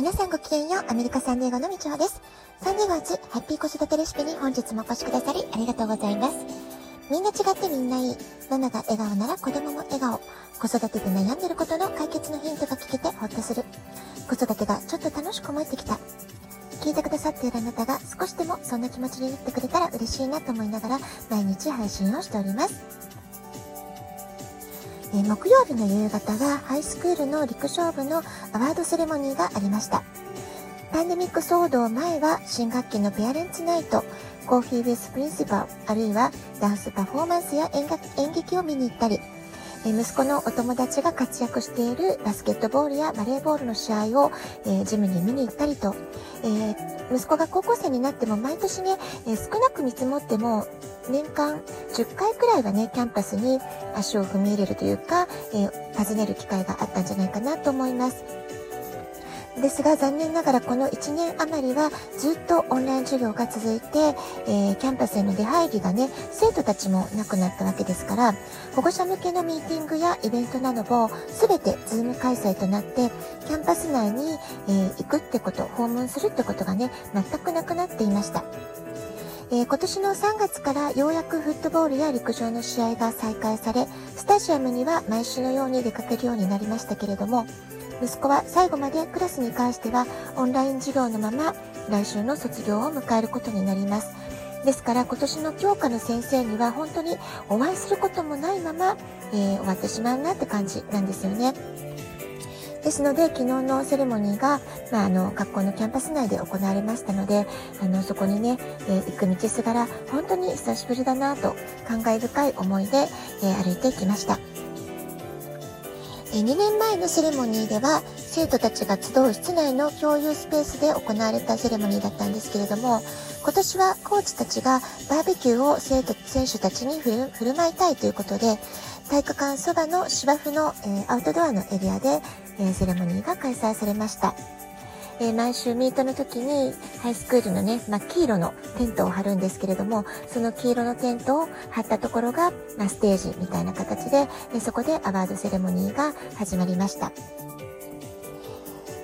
皆さんごきげんよう、アメリカサンディエゴのみちほです。サンディエゴ初ハッピー子育てレシピに本日もお越しくださりありがとうございます。みんな違ってみんないい。ママが笑顔なら子供も笑顔。子育てで悩んでることの解決のヒントが聞けてほっとする。子育てがちょっと楽しく思えてきた。聞いてくださっているあなたが少しでもそんな気持ちになってくれたら嬉しいなと思いながら毎日配信をしております。え木曜日の夕方はハイスクールの陸上部のアワードセレモニーがありました。パンデミック騒動前は新学期のペアレンツナイト、コーヒーウィスプリンシパル、あるいはダンスパフォーマンスや演劇を見に行ったり、息子のお友達が活躍しているバスケットボールやバレーボールの試合を、えジムに見に行ったりと、え、息子が高校生になっても毎年ね、え少なく見積もっても年間10回くらいはね、キャンパスに足を踏み入れるというか、え、訪ねる機会があったんじゃないかなと思います。ですが残念ながらこの1年余りはずっとオンライン授業が続いて、えー、キャンパスへの出入りがね生徒たちもなくなったわけですから保護者向けのミーティングやイベントなども全て Zoom 開催となってキャンパス内に、えー、行くってこと訪問するってことがね全くなくなっていました。えー、今年の3月からようやくフットボールや陸上の試合が再開され、スタジアムには毎週のように出かけるようになりましたけれども、息子は最後までクラスに関してはオンライン授業のまま来週の卒業を迎えることになります。ですから今年の教科の先生には本当にお会いすることもないまま、えー、終わってしまうなって感じなんですよね。ですので、昨日のセレモニーが、まあ、あの、学校のキャンパス内で行われましたので、あの、そこにね、えー、行く道すがら、本当に久しぶりだなと、感慨深い思いで、えー、歩いてきました。2年前のセレモニーでは生徒たちが集う室内の共有スペースで行われたセレモニーだったんですけれども今年はコーチたちがバーベキューを生徒選手たちに振る舞いたいということで体育館そばの芝生の、え、アウトドアのエリアで、え、セレモニーが開催されました。えー、毎週ミートの時にハイスクールのね、まあ、黄色のテントを張るんですけれども、その黄色のテントを張ったところが、まあ、ステージみたいな形で、えそこでアワードセレモニーが始まりました。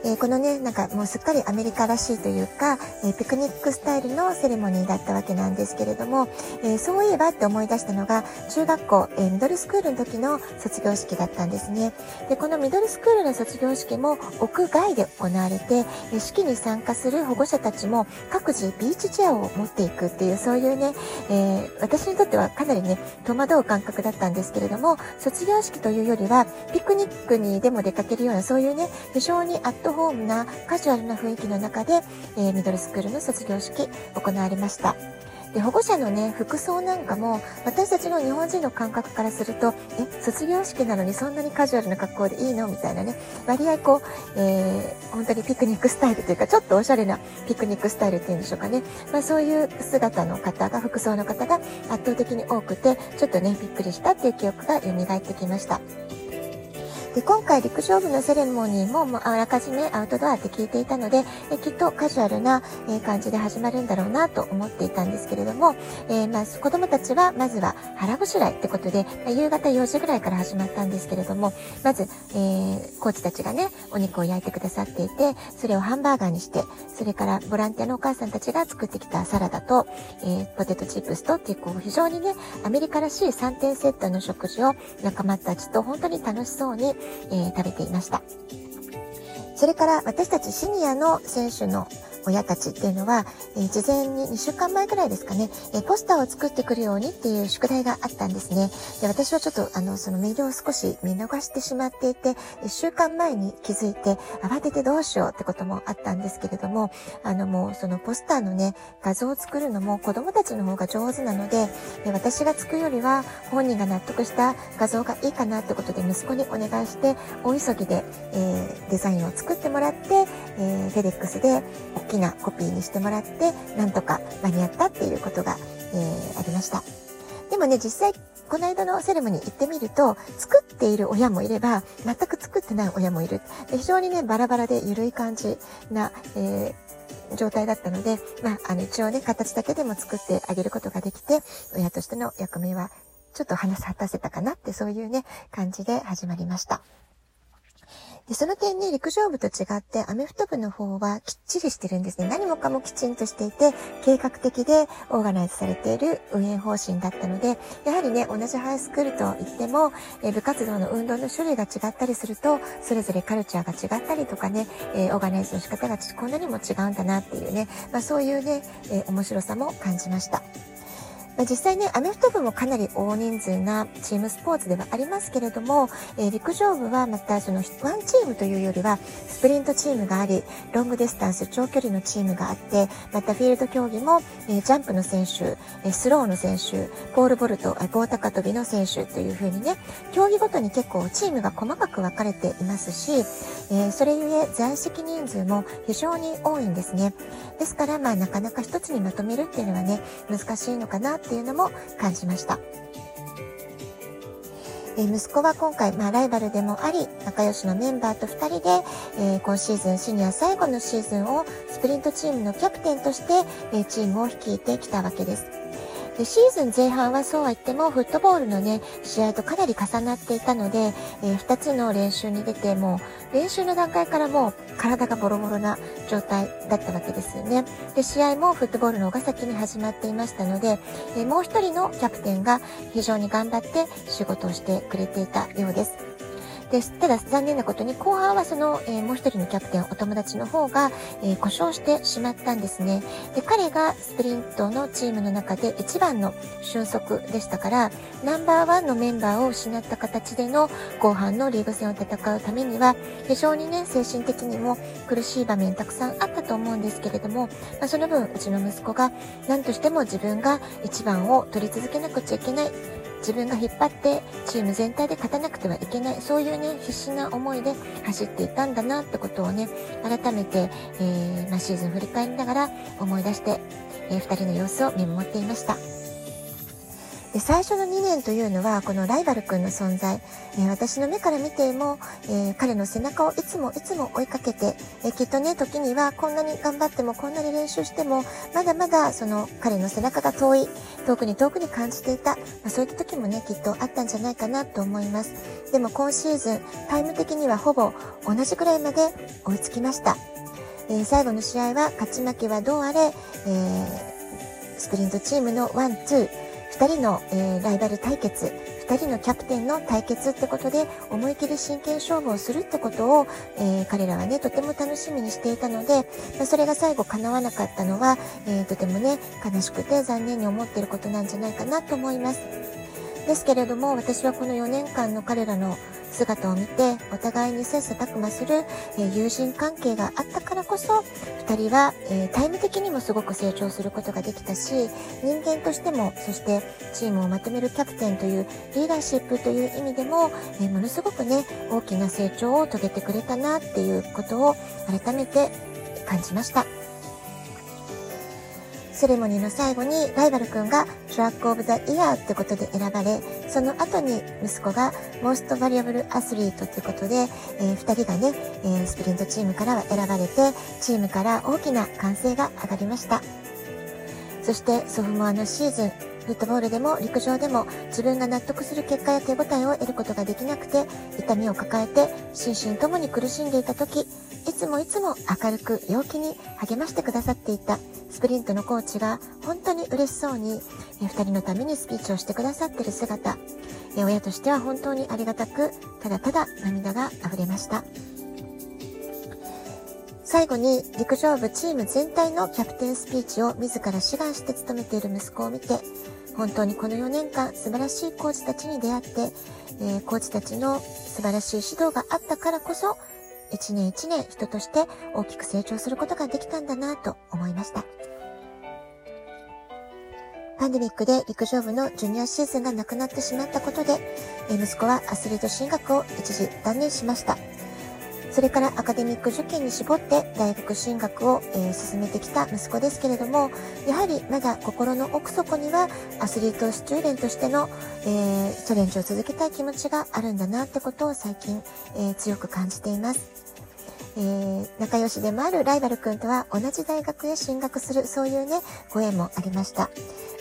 えー、このね、なんかもうすっかりアメリカらしいというか、えー、ピクニックスタイルのセレモニーだったわけなんですけれども、えー、そういえばって思い出したのが、中学校、えミドルスクールの時の卒業式だったんですね。で、このミドルスクールの卒業式も屋外で行われて、え式に参加する保護者たちも各自ビーチチェアを持っていくっていう、そういうね、え私にとってはかなりね、戸惑う感覚だったんですけれども、卒業式というよりは、ピクニックにでも出かけるような、そういうね、非常にアットホームなカジュアルな雰囲気の中で、えー、ミドルスクールの卒業式行われました。で保護者のね服装なんかも私たちの日本人の感覚からするとえ卒業式なのにそんなにカジュアルな格好でいいのみたいなね割合こう、えー、本当にピクニックスタイルというかちょっとおしゃれなピクニックスタイルっていうんでしょうかね、まあ、そういう姿の方が服装の方が圧倒的に多くてちょっとねびっくりしたっていう記憶が蘇ってきました。で今回陸上部のセレモニーももうあらかじめアウトドアって聞いていたので、えきっとカジュアルな、え感じで始まるんだろうなと思っていたんですけれども、えー、まあ、子供たちはまずは腹ごしらえってことで、まあ、夕方4時ぐらいから始まったんですけれども、まず、えー、コーチたちがね、お肉を焼いてくださっていて、それをハンバーガーにして、それからボランティアのお母さんたちが作ってきたサラダと、えー、ポテトチップスとっていう、こう、非常にね、アメリカらしい3点セットの食事を仲間たちと本当に楽しそうに、えー、食べていました。それから私たちシニアの選手の親たちっていうのは、えー、事前に2週間前ぐらいですかね、えー、ポスターを作ってくるようにっていう宿題があったんですね。で、私はちょっと、あの、そのメールを少し見逃してしまっていて、1週間前に気づいて、慌ててどうしようってこともあったんですけれども、あの、もうそのポスターのね、画像を作るのも子供たちの方が上手なので、え私が作るよりは本人が納得した画像がいいかなってことで息子にお願いして、大急ぎで、えー、デザインを作ってもらって、えー、フェデックスで大きなコピーにしてもらって、なんとか間に合ったっていうことが、えー、ありました。でもね、実際、この間のセレモニー行ってみると、作っている親もいれば、全く作ってない親もいる。で非常にね、バラバラで緩い感じな、えー、状態だったので、まあ、あの、一応ね、形だけでも作ってあげることができて、親としての役目は、ちょっと話し果たせたかなって、そういうね、感じで始まりました。で、その点ね、陸上部と違って、アメフト部の方はきっちりしてるんですね。何もかもきちんとしていて、計画的でオーガナイズされている運営方針だったので、やはりね、同じハイスクールといっても、え部活動の運動の種類が違ったりすると、それぞれカルチャーが違ったりとかね、え、オーガナイズの仕方がこんなにも違うんだなっていうね、まあそういうね、え、面白さも感じました。まあ、実際ね、アメフト部もかなり大人数なチームスポーツではありますけれども、えー、陸上部はまたその one team というよりは、スプリントチームがあり、 long distance、長距離のチームがあって、またフィールド競技も、えー、ジャンプの選手、え、 throw の選手、 pole vault、棒高跳びの選手というふうにね、競技ごとに結構チームが細かく分かれていますし、えそれゆえ在籍人数も非常に多いんですね。ですから、まあなかなか一つにまとめるっていうのはね、難しいのかなっていうのも感じました。え息子は今回、まあ、ライバルでもあり、仲良しのメンバーと2人で、えー、今シーズンシニア最後のシーズンをスプリントチームのキャプテンとして、えー、チームを率いてきたわけです。で、シーズン前半はそうは言っても、フットボールのね、試合とかなり重なっていたので、えー、2つの練習に出て、もう、練習の段階からもう、体がボロボロな状態だったわけですよね。で、試合もフットボールの方が先に始まっていましたので、えー、もう一人のキャプテンが非常に頑張って仕事をしてくれていたようです。です。ただ残念なことに後半はその、えー、もう一人のキャプテン、お友達の方が、えー、故障してしまったんですね。で、彼がスプリントのチームの中で一番の俊足でしたから、ナンバーワンのメンバーを失った形での後半のリーグ戦を戦うためには、非常にね、精神的にも苦しい場面たくさんあったと思うんですけれども、まあ、その分、うちの息子が何としても自分が一番を取り続けなくちゃいけない。自分が引っ張ってチーム全体で勝たなくてはいけない、そういうね、必死な思いで走っていたんだなってことをね、改めて、えー、ま、シーズン振り返りながら思い出して、えー、2人の様子を見守っていました。で最初の2年というのはこのライバル君の存在、えー、私の目から見ても、えー、彼の背中をいつもいつも追いかけて、えー、きっとね時にはこんなに頑張ってもこんなに練習してもまだまだその彼の背中が遠い遠くに遠くに感じていた、まあ、そういった時もねきっとあったんじゃないかなと思います。でも今シーズンタイム的にはほぼ同じくらいまで追いつきました、え最後の試合は勝ち負けはどうあれ、えスプリントチームの one, two、2人の、えー、ライバル対決、2人のキャプテンの対決ってことで思い切り真剣勝負をするってことを、えー、彼らはね、とても楽しみにしていたので、まあ、それが最後叶わなかったのは、えー、とてもね、悲しくて残念に思っていることなんじゃないかなと思います。ですけれども、私はこの4年間の彼らの姿を見て、お互いに切磋琢磨する、え、友人関係があったからこそ、2人は、え、タイム的にもすごく成長することができたし、人間としても、そしてチームをまとめるキャプテンというリーダーシップという意味でも、え、ものすごくね、大きな成長を遂げてくれたなっていうことを改めて感じました。セレモニーの最後にライバル君が Track of the Year ってことで選ばれ、その後に息子がモーストバリアブルアスリートってことで、えー、2人がね、えー、スプリントチームからは選ばれて、チームから大きな歓声が上がりました。そしてソフモアのシーズン、フットボールでも陸上でも自分が納得する結果や手応えを得ることができなくて痛みを抱えて心身ともに苦しんでいた時いつもいつも明るく陽気に励ましてくださっていたスプリントのコーチが本当に嬉しそうに、2人のためにスピーチをしてくださっている姿、親としては本当にありがたく、ただただ涙が溢れました。最後に陸上部チーム全体のキャプテンスピーチを自ら志願して務めている息子を見て、本当にこの4年間素晴らしいコーチたちに出会って、えー、コーチたちの素晴らしい指導があったからこそ、一年一年人として大きく成長することができたんだなと思いました。パンデミックで陸上部のジュニアシーズンがなくなってしまったことで、息子はアスリート進学を一時断念しました。それからアカデミック受験に絞って大学進学を、えー、進めてきた息子ですけれども、やはりまだ心の奥底にはアスリートスチューデンとしての、えー、チャレンジを続けたい気持ちがあるんだなってことを最近、えー、強く感じています。えー、仲良しでもあるライバル君とは同じ大学へ進学する、そういうね、ご縁もありました。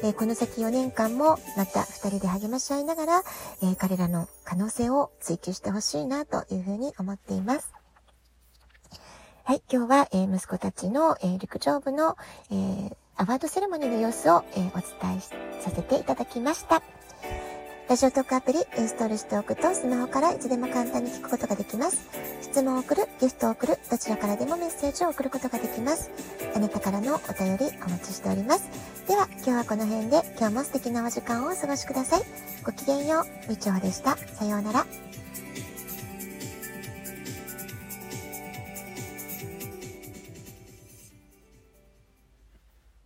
えー、この先4年間もまた2人で励まし合いながら、えー、彼らの可能性を追求してほしいなというふうに思っています。はい、今日は、えー、息子たちの、えー、陸上部の、えー、アワードセレモニーの様子を、えお伝えさせていただきました。ラジオトークアプリインストールしておくとスマホからいつでも簡単に聞くことができます。質問を送る、ギフトを送る、どちらからでもメッセージを送ることができます。あなたからのお便りお待ちしております。では今日はこの辺で今日も素敵なお時間をお過ごしください。ごきげんよう、みちょでした。さようなら。